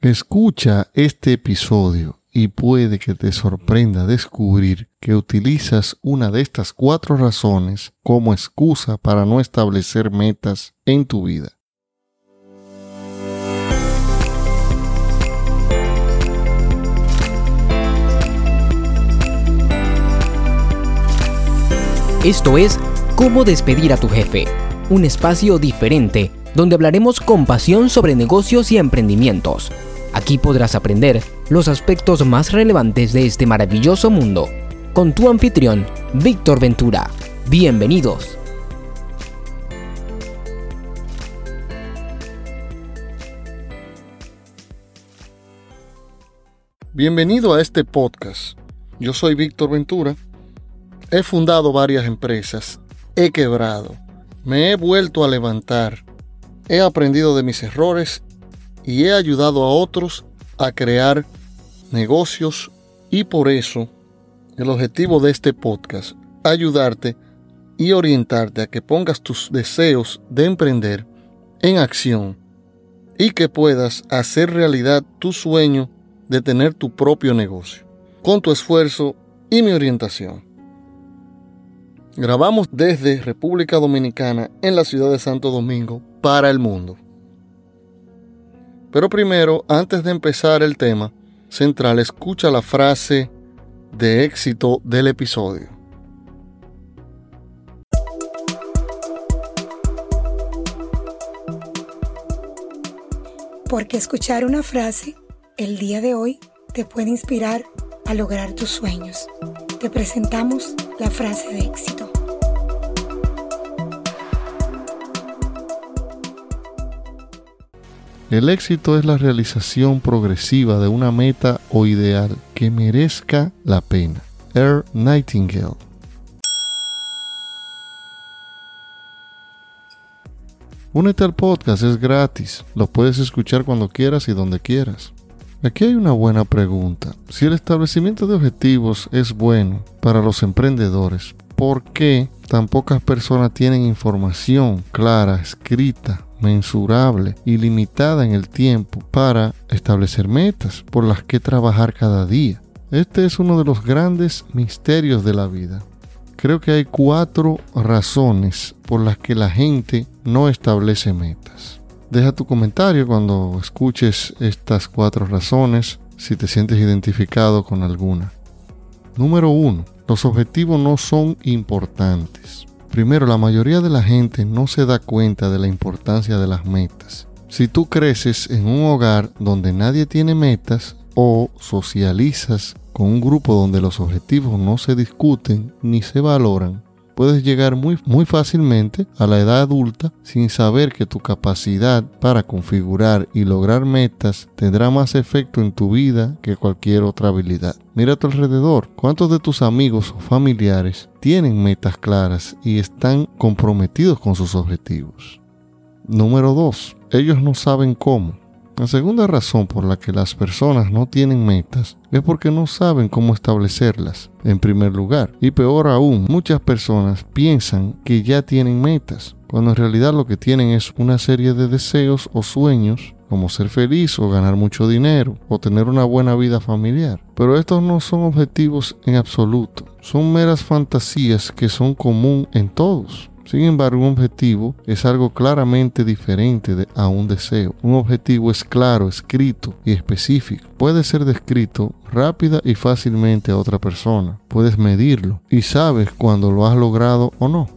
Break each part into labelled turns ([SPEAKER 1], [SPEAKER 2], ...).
[SPEAKER 1] Escucha este episodio y puede que te sorprenda descubrir que utilizas una de estas cuatro razones como excusa para no establecer metas en tu vida.
[SPEAKER 2] Esto es Cómo despedir a tu jefe, un espacio diferente donde hablaremos con pasión sobre negocios y emprendimientos. Aquí podrás aprender los aspectos más relevantes de este maravilloso mundo. Con tu anfitrión, Víctor Ventura. Bienvenidos.
[SPEAKER 1] Bienvenido a este podcast. Yo soy Víctor Ventura He fundado varias empresas, he quebrado, me he vuelto a levantar, he aprendido de mis errores y he ayudado a otros a crear negocios y por eso el objetivo de este podcast, ayudarte y orientarte a que pongas tus deseos de emprender en acción y que puedas hacer realidad tu sueño de tener tu propio negocio, con tu esfuerzo y mi orientación. Grabamos desde República Dominicana en la ciudad de Santo Domingo para el mundo. Pero primero, antes de empezar el tema central, escucha la frase de éxito del episodio.
[SPEAKER 3] Porque escuchar una frase el día de hoy te puede inspirar a lograr tus sueños. Te presentamos la frase de éxito.
[SPEAKER 1] El éxito es la realización progresiva de una meta o ideal que merezca la pena. Air Nightingale. Únete al podcast, es gratis. Lo puedes escuchar cuando quieras y donde quieras. Aquí hay una buena pregunta. Si el establecimiento de objetivos es bueno para los emprendedores, ¿por qué tan pocas personas tienen información clara, escrita, mensurable y limitada en el tiempo para establecer metas por las que trabajar cada día. Este es uno de los grandes misterios de la vida. Creo que hay cuatro razones por las que la gente no establece metas. Deja tu comentario cuando escuches estas cuatro razones si te sientes identificado con alguna. Número uno, los objetivos no son importantes. Primero, la mayoría de la gente no se da cuenta de la importancia de las metas. Si tú creces en un hogar donde nadie tiene metas o socializas con un grupo donde los objetivos no se discuten ni se valoran, puedes llegar muy, muy fácilmente a la edad adulta sin saber que tu capacidad para configurar y lograr metas tendrá más efecto en tu vida que cualquier otra habilidad. Mira a tu alrededor, ¿cuántos de tus amigos o familiares tienen metas claras y están comprometidos con sus objetivos? Número 2. Ellos no saben cómo. La segunda razón por la que las personas no tienen metas es porque no saben cómo establecerlas, en primer lugar. Y peor aún, muchas personas piensan que ya tienen metas, cuando en realidad lo que tienen es una serie de deseos o sueños como ser feliz o ganar mucho dinero o tener una buena vida familiar. Pero estos no son objetivos en absoluto, son meras fantasías que son común en todos. Sin embargo, un objetivo es algo claramente diferente a un deseo. Un objetivo es claro, escrito y específico. Puede ser descrito rápida y fácilmente a otra persona. Puedes medirlo y sabes cuándo lo has logrado o no.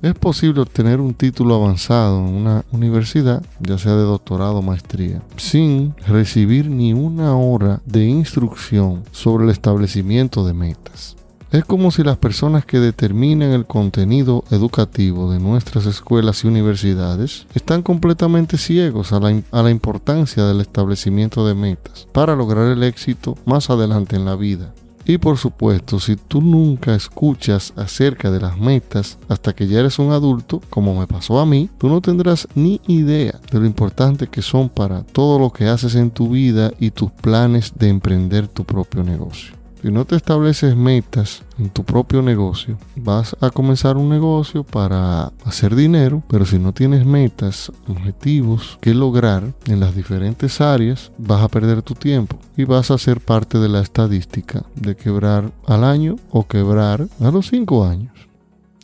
[SPEAKER 1] Es posible obtener un título avanzado en una universidad, ya sea de doctorado o maestría, sin recibir ni una hora de instrucción sobre el establecimiento de metas. Es como si las personas que determinan el contenido educativo de nuestras escuelas y universidades están completamente ciegos a la, importancia del establecimiento de metas para lograr el éxito más adelante en la vida. Y por supuesto, si tú nunca escuchas acerca de las metas hasta que ya eres un adulto, como me pasó a mí, tú no tendrás ni idea de lo importante que son para todo lo que haces en tu vida y tus planes de emprender tu propio negocio. Si no te estableces metas en tu propio negocio, vas a comenzar un negocio para hacer dinero, pero si no tienes metas, objetivos que lograr en las diferentes áreas, vas a perder tu tiempo y vas a ser parte de la estadística de quebrar al año o quebrar a los cinco años.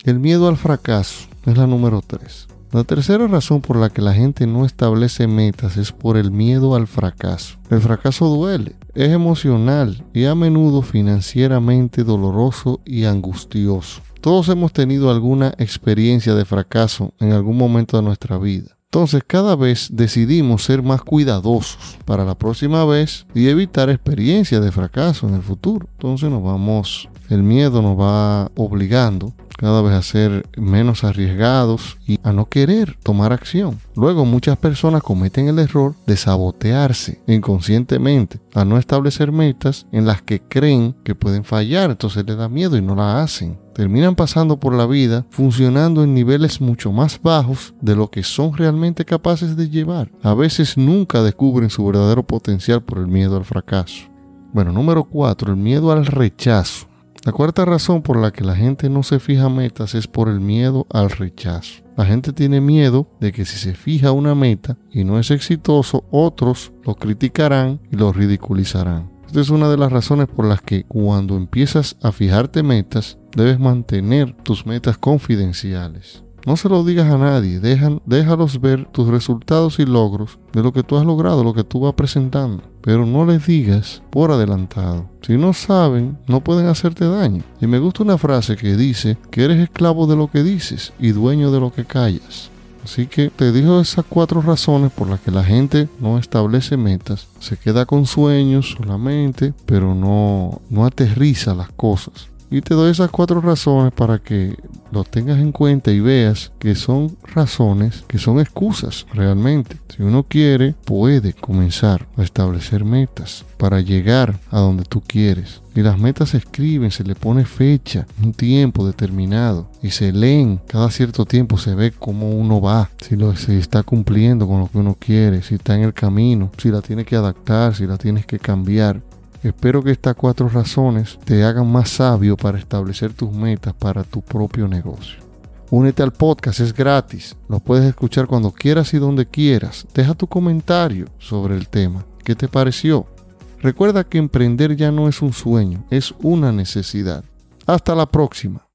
[SPEAKER 1] El miedo al fracaso es la número 3. La tercera razón por la que la gente no establece metas es por el miedo al fracaso. El fracaso duele, es emocional y a menudo financieramente doloroso y angustioso. Todos hemos tenido alguna experiencia de fracaso en algún momento de nuestra vida. Entonces cada vez decidimos ser más cuidadosos para la próxima vez y evitar experiencias de fracaso en el futuro. Entonces nos vamos, el miedo nos va obligando cada vez a ser menos arriesgados y a no querer tomar acción. Luego muchas personas cometen el error de sabotearse inconscientemente a no establecer metas en las que creen que pueden fallar, entonces les da miedo y no la hacen. Terminan pasando por la vida funcionando en niveles mucho más bajos de lo que son realmente capaces de llevar. A veces nunca descubren su verdadero potencial por el miedo al fracaso. Bueno, número 4, el miedo al rechazo. La cuarta razón por la que la gente no se fija metas es por el miedo al rechazo. La gente tiene miedo de que si se fija una meta y no es exitoso, otros lo criticarán y lo ridiculizarán. Esta es una de las razones por las que cuando empiezas a fijarte metas, debes mantener tus metas confidenciales. No se lo digas a nadie, déjalos ver tus resultados y logros de lo que tú has logrado, lo que tú vas presentando. Pero no les digas por adelantado. Si no saben, no pueden hacerte daño. Y me gusta una frase que dice que eres esclavo de lo que dices y dueño de lo que callas. Así que te digo esas cuatro razones por las que la gente no establece metas, se queda con sueños solamente, pero no, no aterriza las cosas. Y te doy esas cuatro razones para que lo tengas en cuenta y veas que son razones, que son excusas realmente. Si uno quiere, puede comenzar a establecer metas para llegar a donde tú quieres. Y las metas se escriben, se le pone fecha, un tiempo determinado y se leen cada cierto tiempo, se ve cómo uno va, si lo si está cumpliendo con lo que uno quiere, si está en el camino, si la tiene que adaptar, si la tienes que cambiar. Espero que estas cuatro razones te hagan más sabio para establecer tus metas para tu propio negocio. Únete al podcast, es gratis. Lo puedes escuchar cuando quieras y donde quieras. Deja tu comentario sobre el tema. ¿Qué te pareció? Recuerda que emprender ya no es un sueño, es una necesidad. Hasta la próxima.